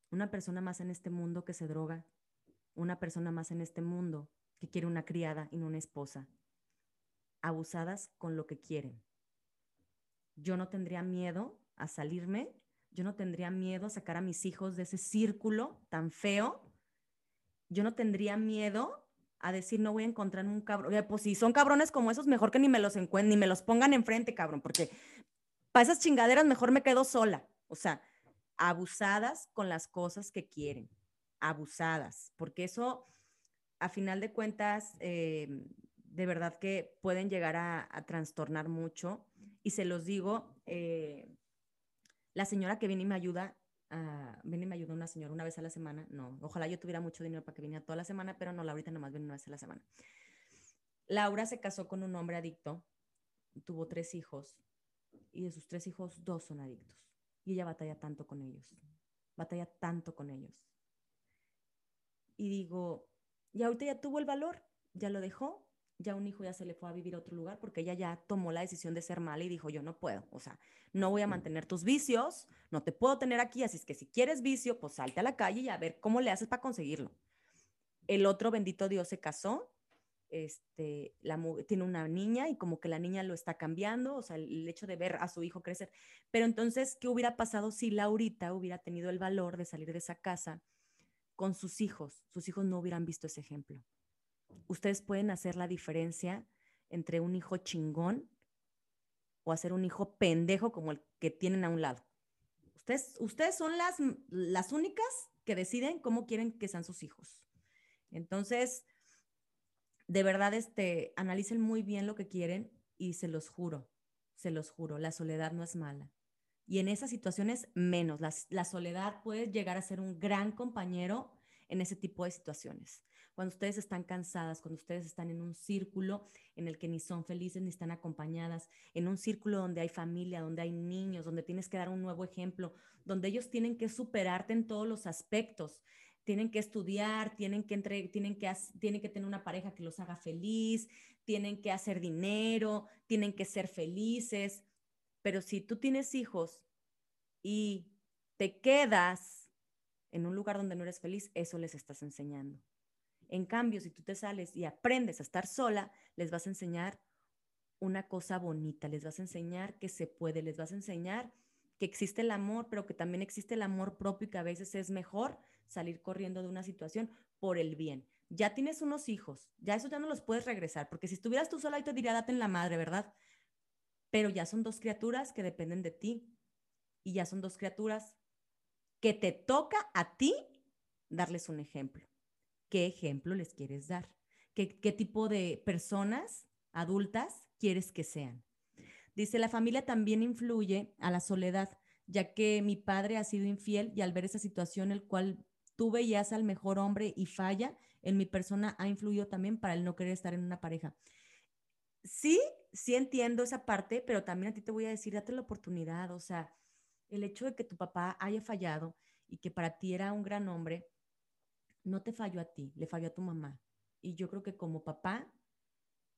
Speaker 1: Una persona más en este mundo que se droga, una persona más en este mundo que quiere una criada y no una esposa, abusadas con lo que quieren. Yo no tendría miedo a salirme, yo no tendría miedo a sacar a mis hijos de ese círculo tan feo, yo no tendría miedo a decir no voy a encontrar un cabrón. Pues si son cabrones como esos, mejor que ni me los encuentren, ni me los pongan enfrente, cabrón, porque para esas chingaderas mejor me quedo sola. O sea, abusadas con las cosas que quieren, abusadas, porque eso, a final de cuentas, eh, de verdad que pueden llegar a, trastornar mucho. Y se los digo, eh, la señora que viene y me ayuda uh, ven y me ayuda una señora una vez a la semana. No, ojalá yo tuviera mucho dinero para que viniera toda la semana, pero no, Laurita nomás viene una vez a la semana. Laura se casó con un hombre adicto, tuvo tres hijos y de sus tres hijos, dos son adictos. Y ella batalla tanto con ellos, batalla tanto con ellos. Y digo, y ahorita ya tuvo el valor, ya lo dejó ya un hijo ya se le fue a vivir a otro lugar porque ella ya tomó la decisión de ser mala y dijo, yo no puedo, o sea, no voy a mantener tus vicios, no te puedo tener aquí, así es que si quieres vicio, pues salte a la calle y a ver cómo le haces para conseguirlo. El otro bendito Dios se casó, este, la, tiene una niña y como que la niña lo está cambiando, o sea, el hecho de ver a su hijo crecer. Pero entonces, ¿qué hubiera pasado si Laurita hubiera tenido el valor de salir de esa casa con sus hijos? Sus hijos no hubieran visto ese ejemplo ustedes pueden hacer la diferencia entre un hijo chingón o hacer un hijo pendejo como el que tienen a un lado. Ustedes, ustedes son las, las únicas que deciden cómo quieren que sean sus hijos. Entonces, de verdad, este, analicen muy bien lo que quieren y se los juro, se los juro, la soledad no es mala. Y en esas situaciones, menos. La, la soledad puede llegar a ser un gran compañero en ese tipo de situaciones cuando ustedes están cansadas, cuando ustedes están en un círculo en el que ni son felices ni están acompañadas, en un círculo donde hay familia, donde hay niños, donde tienes que dar un nuevo ejemplo, donde ellos tienen que superarte en todos los aspectos. Tienen que estudiar, tienen que, entre, tienen, que, tener una pareja que los haga feliz, tienen que hacer dinero, tienen que ser felices. Pero si tú tienes hijos y te quedas en un lugar donde no eres feliz, eso les estás enseñando. En cambio, si tú te sales y aprendes a estar sola, les vas a enseñar una cosa bonita, les vas a enseñar que se puede, les vas a enseñar que existe el amor, pero que también existe el amor propio y que a veces es mejor salir corriendo de una situación por el bien. Ya tienes unos hijos, ya eso ya no los puedes regresar, porque si estuvieras tú sola, y te diría, date en la madre, ¿verdad? Pero ya son dos criaturas que dependen de ti y ya son dos criaturas que te toca a ti darles un ejemplo qué ejemplo les quieres dar, qué, tipo de personas adultas quieres que sean. Dice, la familia también influye a la soledad, ya que mi padre ha sido infiel y al ver esa situación, el cual tú veías al mejor hombre y falla, en mi persona ha influido también para el no querer estar en una pareja. Sí, sí entiendo esa parte, pero también a ti te voy a decir, date la oportunidad, o sea, el hecho de que tu papá haya fallado y que para ti era un gran hombre, no te falló a ti, le falló a tu mamá. Y yo creo que como papá,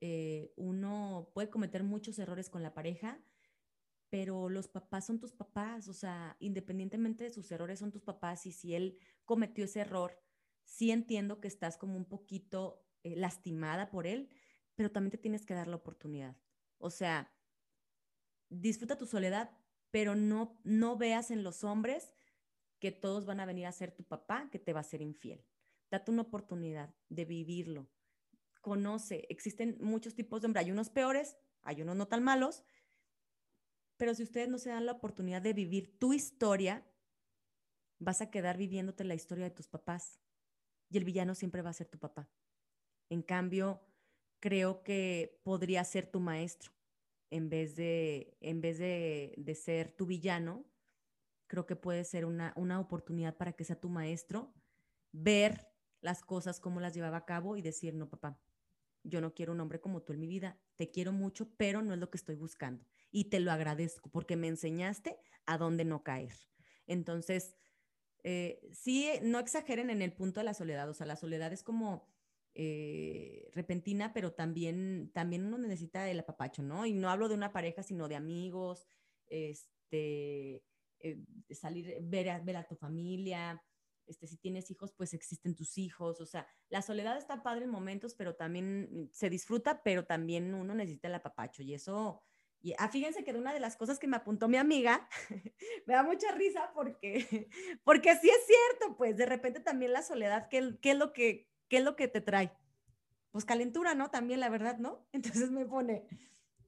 Speaker 1: eh, uno puede cometer muchos errores con la pareja, pero los papás son tus papás, o sea, independientemente de sus errores, son tus papás y si él cometió ese error, sí entiendo que estás como un poquito eh, lastimada por él, pero también te tienes que dar la oportunidad. O sea, disfruta tu soledad, pero no, no veas en los hombres que todos van a venir a ser tu papá, que te va a ser infiel. Date una oportunidad de vivirlo. Conoce, existen muchos tipos de hombres, hay unos peores, hay unos no tan malos, pero si ustedes no se dan la oportunidad de vivir tu historia, vas a quedar viviéndote la historia de tus papás y el villano siempre va a ser tu papá. En cambio, creo que podría ser tu maestro en vez de, en vez de, de ser tu villano. Creo que puede ser una, una oportunidad para que sea tu maestro, ver las cosas, cómo las llevaba a cabo y decir, no, papá, yo no quiero un hombre como tú en mi vida, te quiero mucho, pero no es lo que estoy buscando. Y te lo agradezco porque me enseñaste a dónde no caer. Entonces, eh, sí, no exageren en el punto de la soledad, o sea, la soledad es como eh, repentina, pero también, también uno necesita el apapacho, ¿no? Y no hablo de una pareja, sino de amigos, este, eh, salir, ver ver a tu familia, este, si tienes hijos, pues existen tus hijos, o sea, la soledad está padre en momentos, pero también se disfruta, pero también uno necesita el apapacho y eso, y, ah, fíjense que de una de las cosas que me apuntó mi amiga, [laughs] me da mucha risa porque, [laughs] porque sí es cierto, pues de repente también la soledad, ¿qué, qué es, lo que, qué es lo que te trae? Pues calentura, ¿no? También la verdad, ¿no? [laughs] Entonces me pone,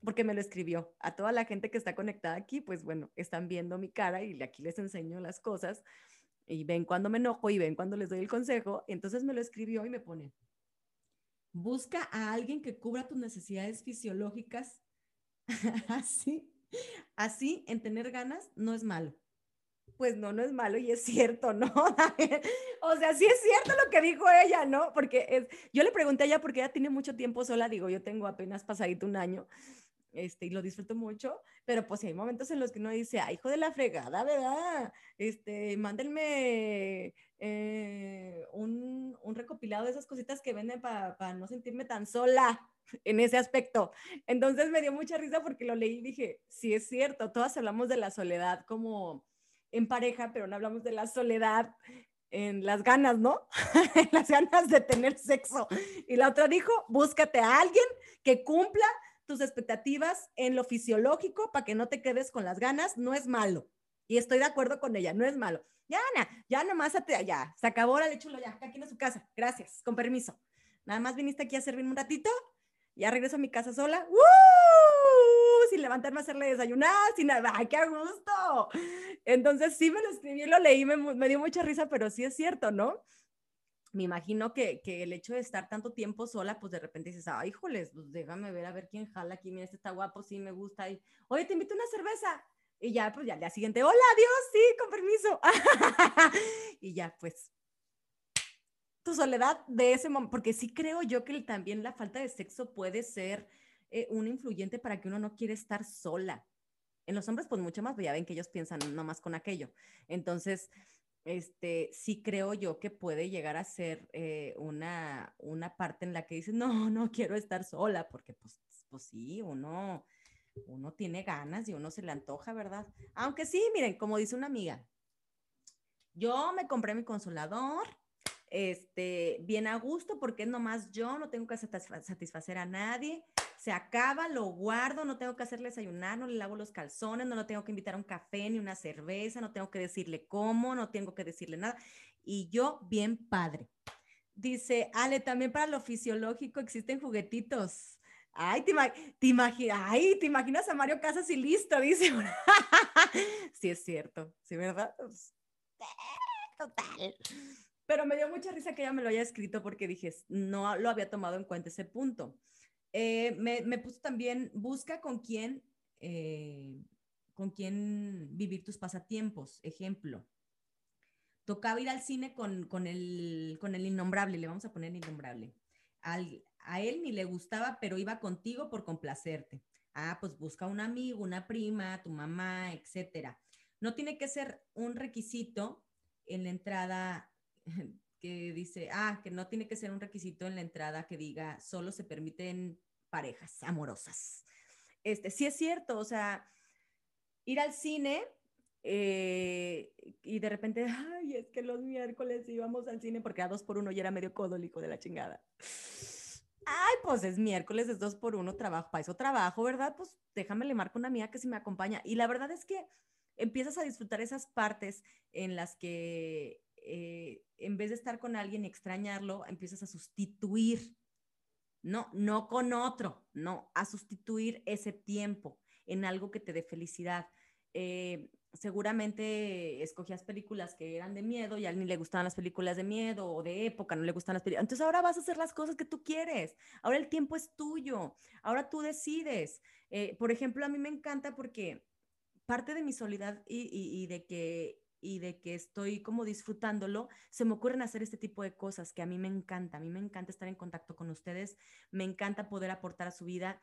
Speaker 1: porque me lo escribió. A toda la gente que está conectada aquí, pues bueno, están viendo mi cara y aquí les enseño las cosas y ven cuando me enojo y ven cuando les doy el consejo. Entonces me lo escribió y me pone, busca a alguien que cubra tus necesidades fisiológicas. [laughs] así, así, en tener ganas no es malo. Pues no, no es malo y es cierto, ¿no? [laughs] o sea, sí es cierto lo que dijo ella, ¿no? Porque es, yo le pregunté a ella porque ella tiene mucho tiempo sola, digo, yo tengo apenas pasadito un año este, y lo disfruto mucho, pero pues hay momentos en los que uno dice, ay, hijo de la fregada, ¿verdad? Este, mándenme eh, un, un, recopilado de esas cositas que venden para no sentirme tan sola. [laughs] en ese aspecto. Entonces me dio mucha risa porque lo leí y dije, sí es cierto, todas hablamos de la soledad como en pareja, pero no hablamos de la soledad en las ganas, ¿no? [laughs] en las ganas de tener sexo. Y la otra dijo, búscate a alguien que cumpla tus expectativas en lo fisiológico para que no te quedes con las ganas, no es malo. Y estoy de acuerdo con ella, no es malo. Ya, Ana, ya nomás, ya, se acabó la lechulo, ya, aquí en su casa. Gracias, con permiso. Nada más viniste aquí a servirme un ratito, ya regreso a mi casa sola. ¡Uh! Sin levantarme a hacerle desayunar, sin nada. ¡Ay, qué gusto! Entonces sí me lo escribí, lo leí, me, me dio mucha risa, pero sí es cierto, ¿no? Me imagino que, que, el hecho de estar tanto tiempo sola, pues de repente dices, ay, híjoles, pues déjame ver a ver quién jala aquí, mira, este está guapo, sí, me gusta. Y, Oye, te invito una cerveza. Y ya, pues ya al día siguiente, hola, adiós, sí, con permiso. [laughs] y ya, pues, tu soledad de ese momento, porque sí creo yo que también la falta de sexo puede ser eh, un influyente para que uno no quiere estar sola. En los hombres, pues mucho más, pues ya ven que ellos piensan nomás con aquello. Entonces, este, sí creo yo que puede llegar a ser eh, una, una parte en la que dices, no, no quiero estar sola, porque pues, pues sí, uno uno tiene ganas y uno se le antoja, ¿verdad? Aunque sí, miren, como dice una amiga, yo me compré mi consolador, este, bien a gusto, porque es nomás yo, no tengo que satisfacer a nadie, se acaba, lo guardo, no tengo que hacerle desayunar, no le lavo los calzones, no lo tengo que invitar a un café ni una cerveza, no tengo que decirle cómo, no tengo que decirle nada. Y yo, bien padre. Dice, Ale, también para lo fisiológico existen juguetitos. Ay, te, te, ay, te imaginas a Mario Casas y listo, dice. [laughs] sí, es cierto, sí, ¿verdad? Pues, total. Pero me dio mucha risa que ella me lo haya escrito porque dije, no lo había tomado en cuenta ese punto. Eh, me, me, puso también, busca con quién, eh, con quién vivir tus pasatiempos. Ejemplo, tocaba ir al cine con, con, el, con el innombrable, le vamos a poner innombrable. Al, a él ni le gustaba, pero iba contigo por complacerte. Ah, pues busca un amigo, una prima, tu mamá, etcétera. No tiene que ser un requisito en la entrada [laughs] que dice, ah, que no tiene que ser un requisito en la entrada que diga solo se permiten parejas amorosas. Este, sí es cierto, o sea, ir al cine eh, y de repente, ay, es que los miércoles íbamos al cine porque a dos por uno ya era medio codólico de la chingada. Ay, pues es miércoles, es dos por uno, trabajo, para eso trabajo, ¿verdad? Pues déjame le marco una amiga que si me acompaña. Y la verdad es que empiezas a disfrutar esas partes en las que eh, en vez de estar con alguien y extrañarlo, empiezas a sustituir, no, no con otro, no, a sustituir ese tiempo en algo que te dé felicidad. Eh, seguramente escogías películas que eran de miedo y a él ni le gustaban las películas de miedo o de época, no le gustan las películas. Entonces ahora vas a hacer las cosas que tú quieres. Ahora el tiempo es tuyo. Ahora tú decides. Eh, por ejemplo, a mí me encanta porque parte de mi soledad y, de que y de que estoy como disfrutándolo, se me ocurren hacer este tipo de cosas que a mí me encanta. A mí me encanta estar en contacto con ustedes, me encanta poder aportar a su vida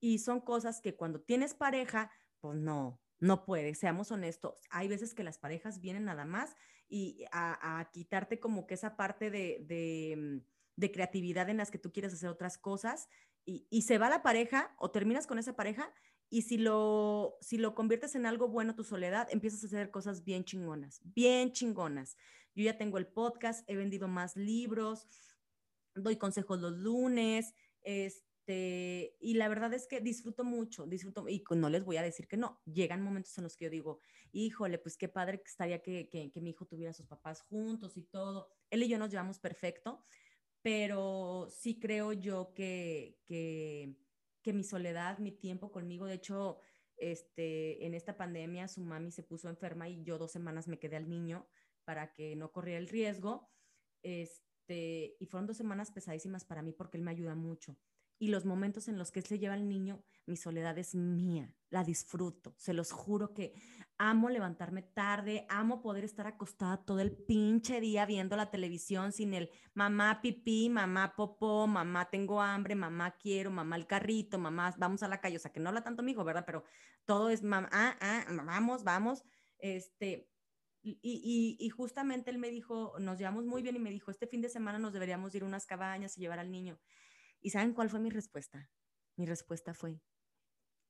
Speaker 1: y son cosas que cuando tienes pareja, pues no, no puede, seamos honestos. Hay veces que las parejas vienen nada más y a, quitarte como que esa parte mm, de, creatividad en las que tú quieres hacer otras cosas y, se va la pareja o terminas con esa pareja y si lo, si lo conviertes en algo bueno tu soledad, empiezas a hacer cosas bien chingonas, bien chingonas. Yo ya tengo el podcast, he vendido más libros, doy consejos los lunes, este y la verdad es que disfruto mucho, disfruto, y no les voy a decir que no, llegan momentos en los que yo digo, híjole, pues qué padre que estaría que, que, mi hijo tuviera a sus papás juntos y todo. Él y yo nos llevamos perfecto, pero sí creo yo que, que, que mi soledad, mi tiempo conmigo, de hecho, este, en esta pandemia su mami se puso enferma y yo dos semanas me quedé al niño para que no corriera el riesgo. Este, y fueron dos semanas pesadísimas para mí porque él me ayuda mucho y los momentos en los que se lleva al niño, mi soledad es mía, la disfruto, se los juro que amo levantarme tarde, amo poder estar acostada todo el pinche día viendo la televisión sin el mamá pipí, mamá popó, mamá tengo hambre, mamá quiero, mamá el carrito, mamá vamos a la calle, o sea que no habla tanto mi hijo, ¿verdad? Pero todo es mamá, ah, ah, vamos, vamos, este, y, y, justamente él me dijo, nos llevamos muy bien y me dijo, este fin de semana nos deberíamos ir a unas cabañas y llevar al niño. ¿Y saben cuál fue mi respuesta? Mi respuesta fue,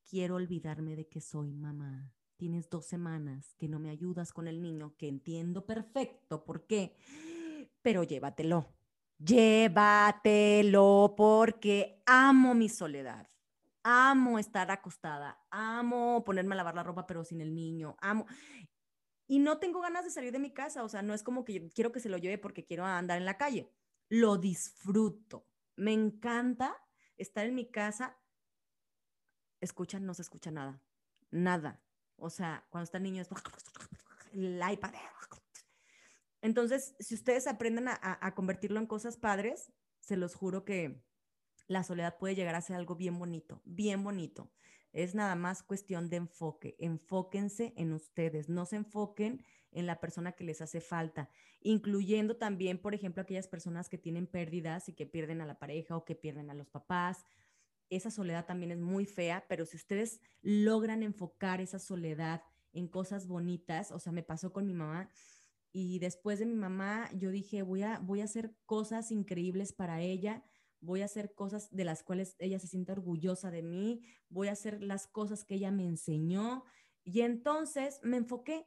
Speaker 1: quiero olvidarme de que soy mamá. Tienes dos semanas que no me ayudas con el niño, que entiendo perfecto por qué, pero llévatelo. Llévatelo porque amo mi soledad. Amo estar acostada, amo ponerme a lavar la ropa pero sin el niño, amo y no tengo ganas de salir de mi casa, o sea, no es como que quiero que se lo lleve porque quiero andar en la calle. Lo disfruto. Me encanta estar en mi casa. Escuchan, no se escucha nada. Nada. O sea, cuando está el niño es [laughs] el iPad. Entonces, si ustedes aprenden a, a convertirlo en cosas padres, se los juro que la soledad puede llegar a ser algo bien bonito, bien bonito. Es nada más cuestión de enfoque. Enfóquense en ustedes, no se enfoquen en la persona que les hace falta, incluyendo también, por ejemplo, aquellas personas que tienen pérdidas y que pierden a la pareja o que pierden a los papás. Esa soledad también es muy fea, pero si ustedes logran enfocar esa soledad en cosas bonitas, o sea, me pasó con mi mamá, y después de mi mamá, yo dije, voy a, voy a hacer cosas increíbles para ella voy a hacer cosas de las cuales ella se sienta orgullosa de mí, voy a hacer las cosas que ella me enseñó. Y entonces me enfoqué.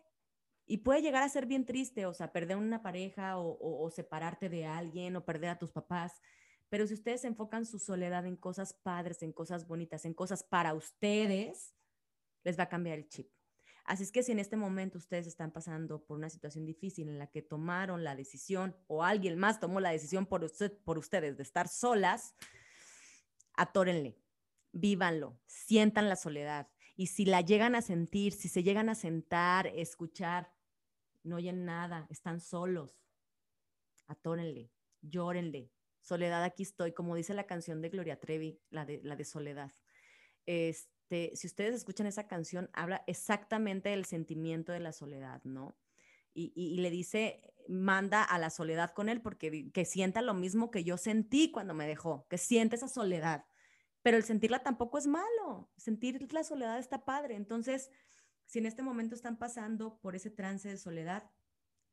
Speaker 1: Y puede llegar a ser bien triste, o sea, perder una pareja o, o separarte de alguien o perder a tus papás. Pero si ustedes enfocan su soledad en cosas padres, en cosas bonitas, en cosas para ustedes, les va a cambiar el chip. Así es que si en este momento ustedes están pasando por una situación difícil en la que tomaron la decisión o alguien más tomó la decisión por, usted, por ustedes de estar solas, atórenle, vívanlo, sientan la soledad. Y si la llegan a sentir, si se llegan a sentar, escuchar, no oyen nada, están solos, atórenle, llórenle. Soledad, aquí estoy, como dice la canción de Gloria Trevi, la de, la de Soledad. Este, si ustedes escuchan esa canción, habla exactamente del sentimiento de la soledad, ¿no? Y, le dice, manda a la soledad con él porque que sienta lo mismo que yo sentí cuando me dejó, que siente esa soledad. Pero el sentirla tampoco es malo, sentir la soledad está padre. Entonces, si en este momento están pasando por ese trance de soledad,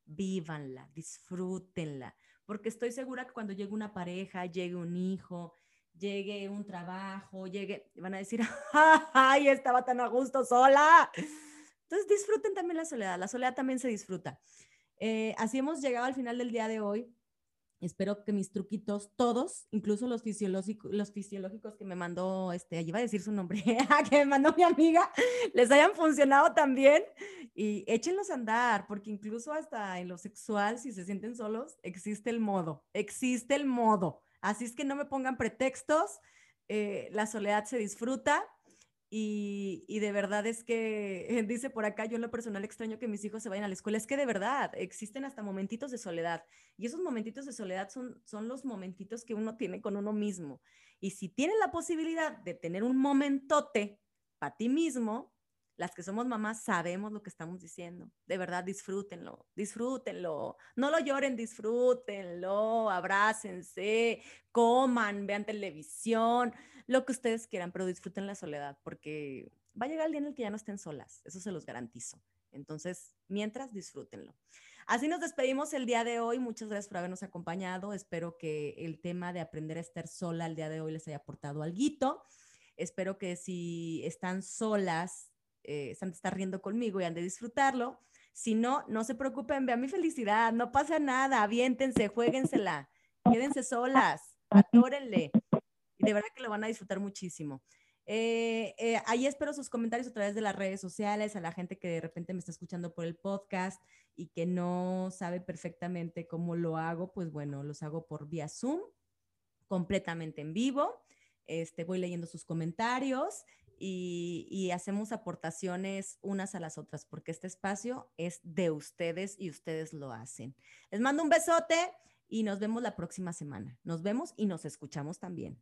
Speaker 1: vívanla, disfrútenla, porque estoy segura que cuando llegue una pareja, llegue un hijo, llegue un trabajo, llegue, van a decir, [laughs] ay, estaba tan a gusto sola. Entonces disfruten también la soledad, la soledad también se disfruta. Eh, así hemos llegado al final del día de hoy. Espero que mis truquitos, todos, incluso los fisiológicos, que me mandó, este, allí iba a decir su nombre, [laughs] que me mandó mi amiga, les hayan funcionado también y échenlos a andar, porque incluso hasta en lo sexual, si se sienten solos, existe el modo, existe el modo. Así es que no me pongan pretextos, eh, la soledad se disfruta y, de verdad es que, [laughs] dice por acá, yo en lo personal extraño que mis hijos se vayan a la escuela, es que de verdad existen hasta momentitos de soledad y esos momentitos de soledad son, son los momentitos que uno tiene con uno mismo. Y si tienes la posibilidad de tener un momentote para ti mismo, las que somos mamás sabemos lo que estamos diciendo. De verdad, disfrútenlo, disfrútenlo. No lo lloren, disfrútenlo, abrácense, coman, vean televisión, lo que ustedes quieran, pero disfruten la soledad, porque va a llegar el día en el que ya no estén solas, eso se los garantizo. Entonces, mientras, disfrútenlo. Así nos despedimos el día de hoy. Muchas gracias por habernos acompañado. Espero que el tema de aprender a estar sola el día de hoy les haya aportado algo. Espero que si están solas, eh, de estar riendo conmigo y han de disfrutarlo. Si no, no se preocupen, vean mi felicidad, no pasa nada, aviéntense, jueguensela, quédense solas, [laughs] atórenle. Y de verdad que lo van a disfrutar muchísimo. Eh, eh, ahí espero sus comentarios a través de las redes sociales, a la gente que de repente me está escuchando por el podcast y que no sabe perfectamente cómo lo hago, pues bueno, los hago por vía Zoom, completamente en vivo. Este, voy leyendo sus comentarios y, hacemos aportaciones unas a las otras, porque este espacio es de ustedes y ustedes lo hacen. Les mando un besote y nos vemos la próxima semana. Nos vemos y nos escuchamos también.